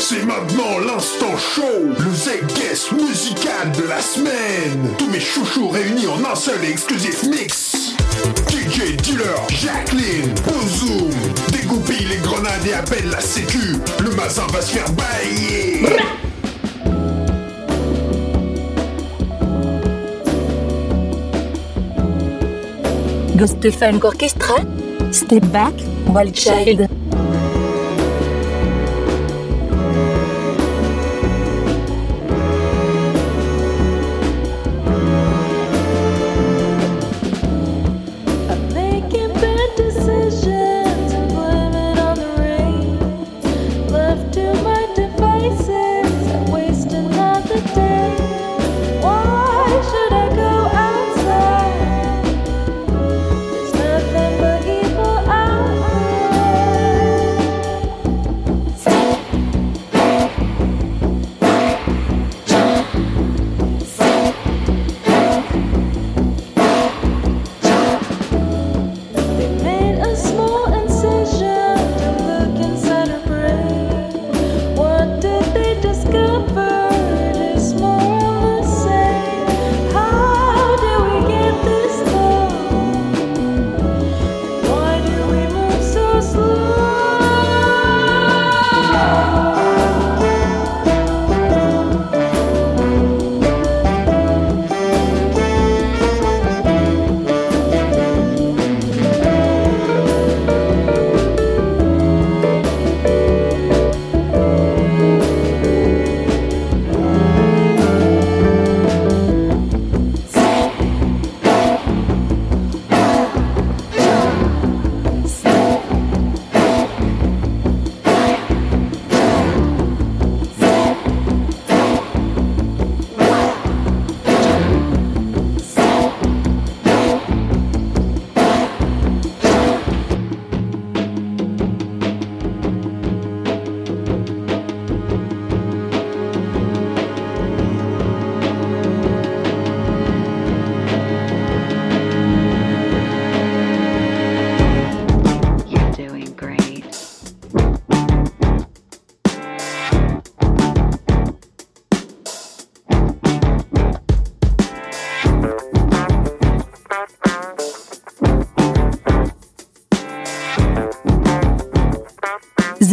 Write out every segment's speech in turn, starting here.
C'est maintenant l'instant show, le Z-Guest musical de la semaine. Tous mes chouchous réunis en un seul et exclusif mix. DJ Dealer, Jacqueline, Bozoom, dégoupille les grenades et appelle la sécu. Le mazin va se faire bailler. Ghost Funk Orchestra, Step Back, Wild Child. Left to my devices,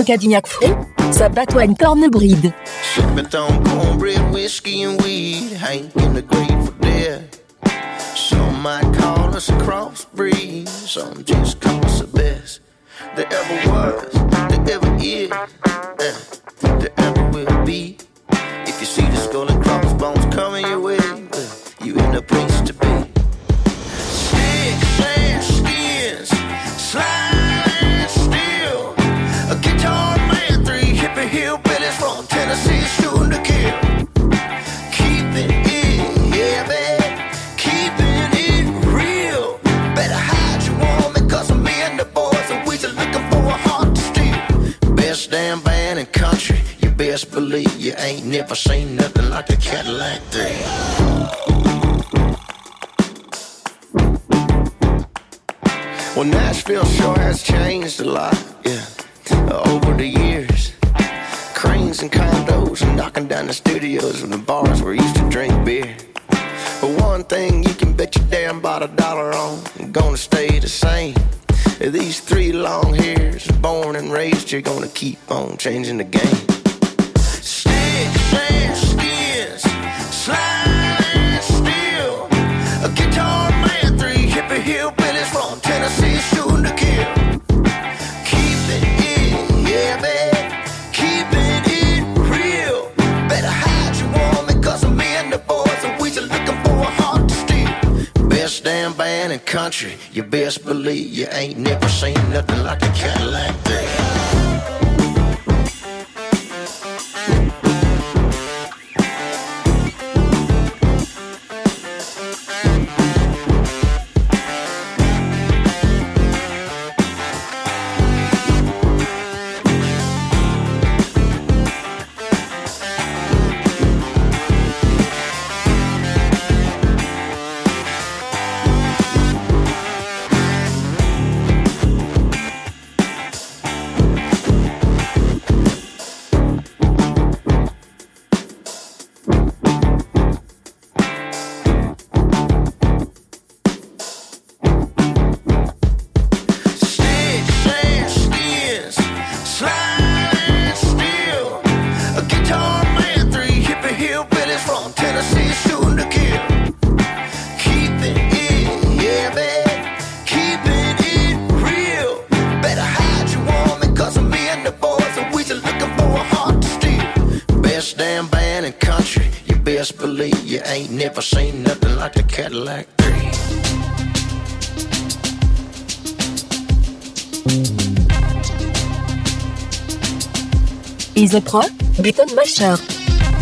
Zacadiniac frais, whiskey, and Dead. Some might call us a crossbreed. Some just call us the best. There ever was, there ever is, crossbones never seen nothing like a Cadillac 3. Well, Nashville sure has changed a lot, yeah, over the years. Cranes and condos and knocking down the studios and the bars where we used to drink beer. But one thing you can bet your damn bottom dollar on, gonna stay the same. These three long hairs, born and raised, you're gonna keep on changing the game. Country, you best believe you ain't never seen nothing like a Cadillac thing. Believe you ain't never seen nothing like the Cadillac 3. Isopro, Button Masher.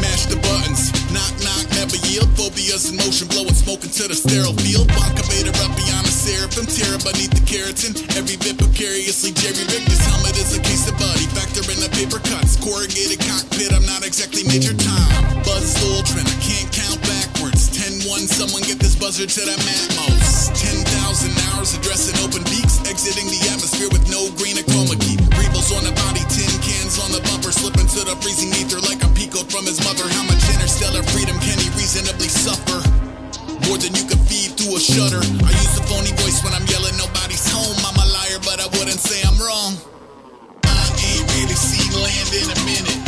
Mash the buttons. Knock, knock, never yield. Phobias in motion, blowing smoke into the sterile field. Vodka up beyond the seraphim. Terror beneath the keratin. Every bit precariously jerry rigged. This helmet is a case of buddy. Factor in the paper cuts. Corrugated cockpit, I'm not exactly major time. Buzz Aldrin, I can't count backwards. 10 1, someone get this buzzer to the Matmos. 10,000 hours addressing open beaks. Exiting the atmosphere with no green or chroma key. Rebels on the body, tin cans on the bumper. Slipping to the freezing ether like a peacoat from his mother. How much interstellar freedom can he reasonably suffer? More than you can feed through a shutter. I use a phony voice when I'm yelling, nobody's home. I'm a liar, but I wouldn't say I'm wrong. I ain't really seen land in a minute.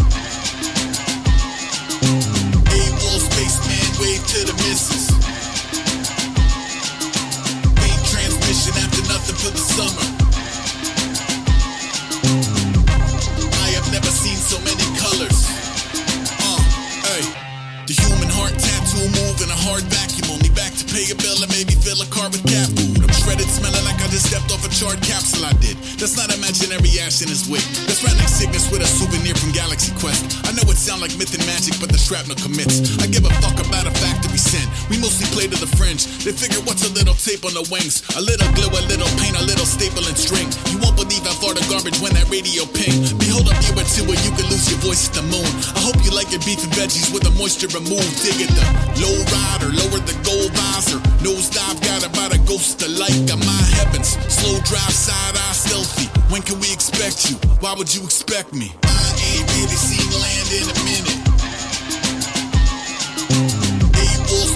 Shrapnel commits. I give a fuck about a factory scent. We mostly play to the fringe. They figure what's a little tape on the wings? A little glue, a little paint, a little staple and string. You won't believe how far the garbage when that radio ping. Behold up you or two where you can lose your voice at the moon. I hope you like your beef and veggies with the moisture removed. Dig it the low rider, lower the gold visor. Nosedive got about a ghost of light. Got my heavens. Slow drive, side eye, stealthy. When can we expect you? Why would you expect me? I ain't really seen land in a minute.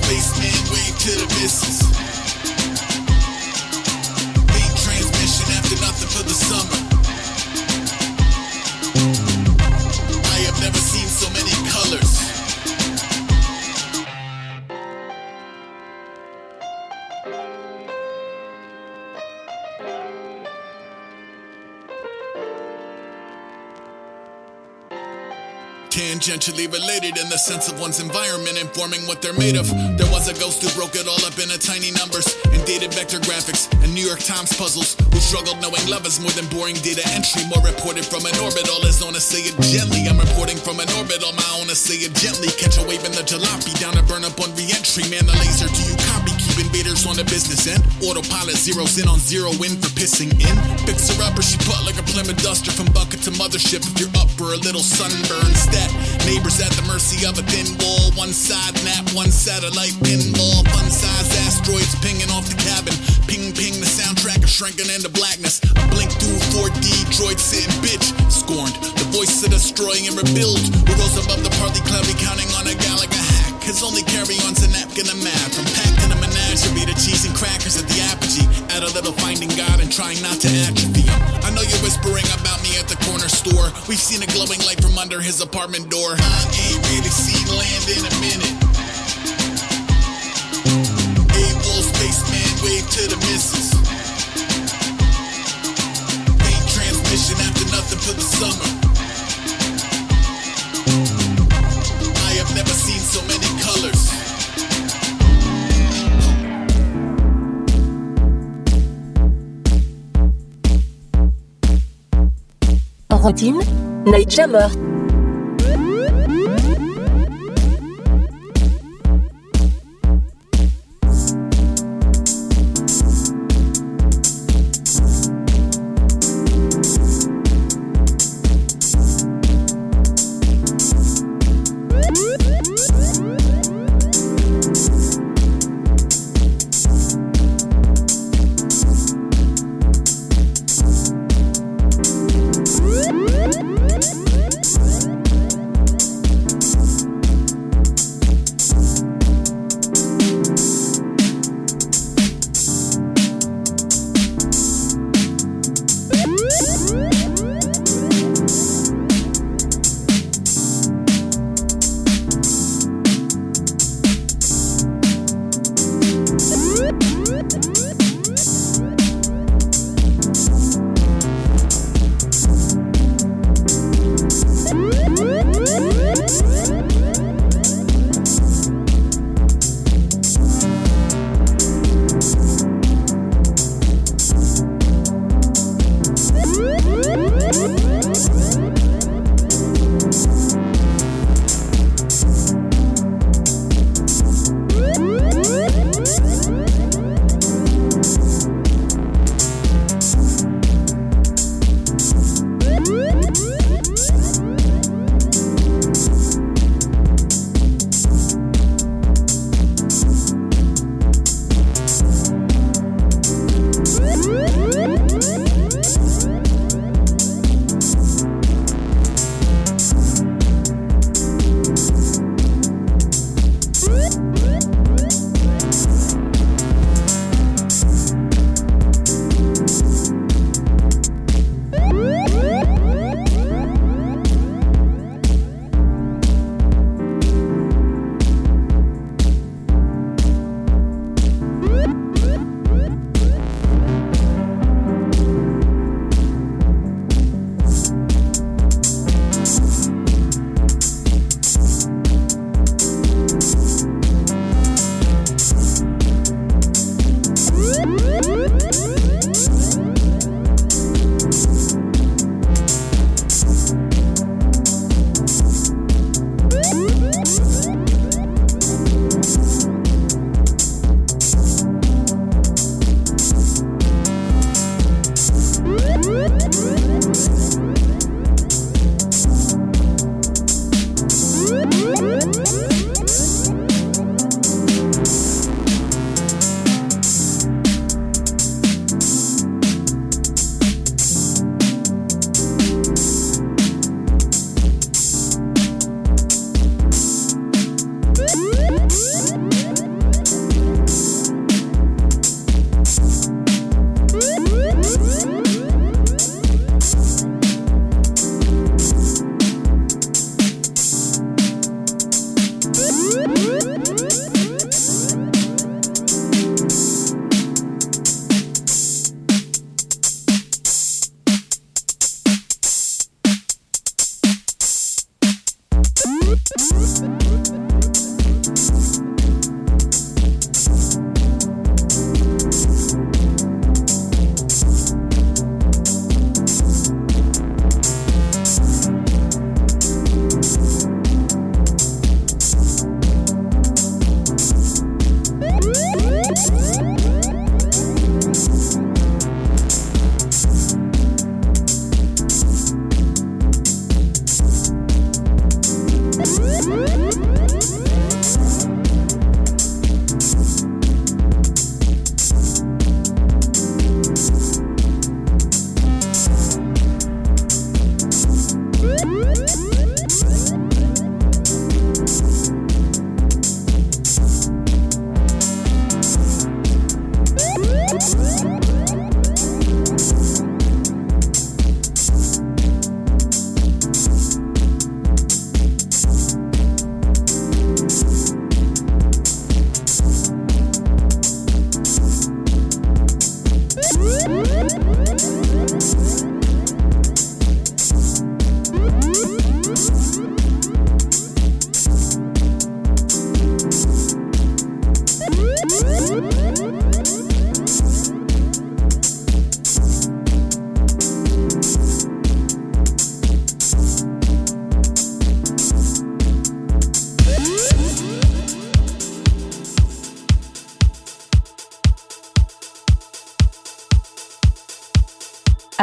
A-Wall spaceman, wave to the missus. Faint transmission after nothing for the summer. I have never seen so many colors. Tangentially related in the sense of one's environment informing what they're made of. There was a ghost who broke it all up into tiny numbers and dated vector graphics and New York Times puzzles. Who struggled knowing love is more than boring data entry. More reported from an orbit, all is on to say it gently. I'm reporting from an orbit, all my own to say it gently. Catch a wave in the jalopy, down to burn up on re-entry. Man, the laser, do you copy? Keep invaders on the business end. Autopilot zeroes in on zero in for pissing in. She put like a Plymouth Duster from bucket to mothership. If you're up for a little sunburn stat. Neighbors at the mercy of a thin wall. One side nap, one satellite pinball. Fun size asteroids pinging off the cabin. Ping ping the soundtrack of shrinking into blackness. A blink through 4D droid sitting bitch. Scorned. The voice of destroying and rebuild. Who rose above the partly cloudy counting on a Gallagher hack. His only carry-on's a napkin of math. From packed in a menagerie to cheese and crackers at the apogee. Add a little finding God and trying not to atrophy. I know you're whispering about me at the corner store. We've seen a glowing light from under his apartment door. I ain't really seen land in a minute. Night Jammer.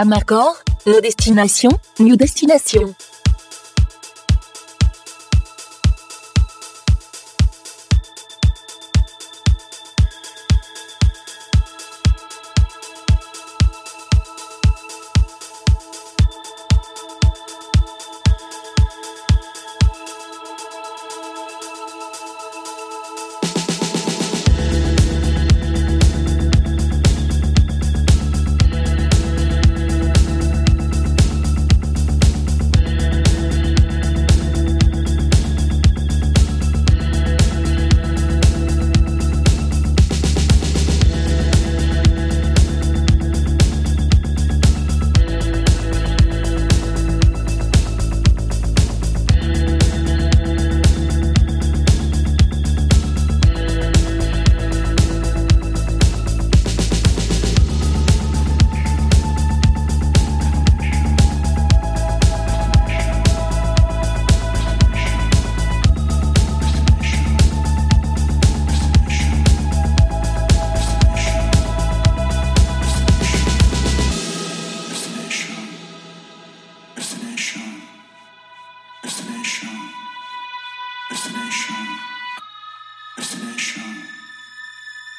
Amarcord, nos destinations, new destination.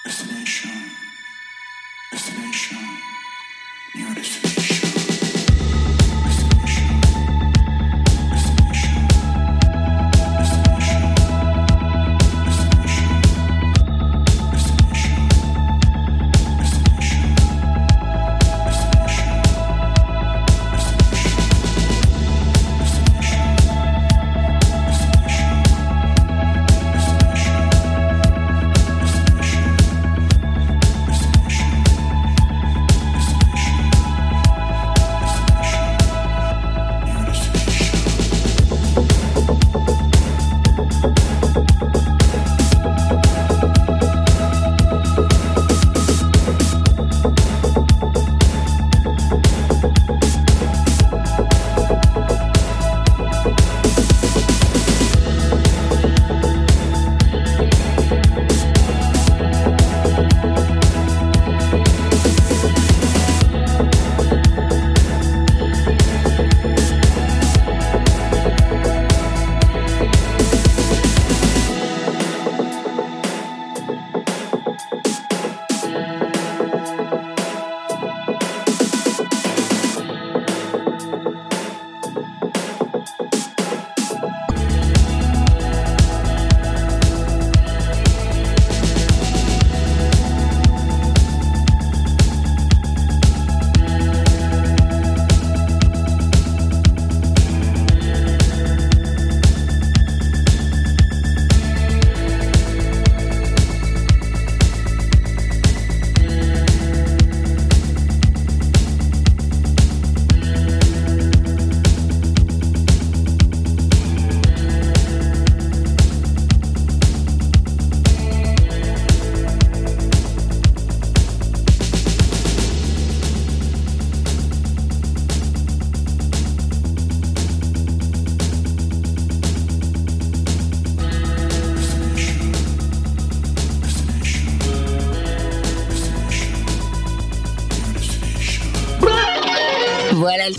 Voilà le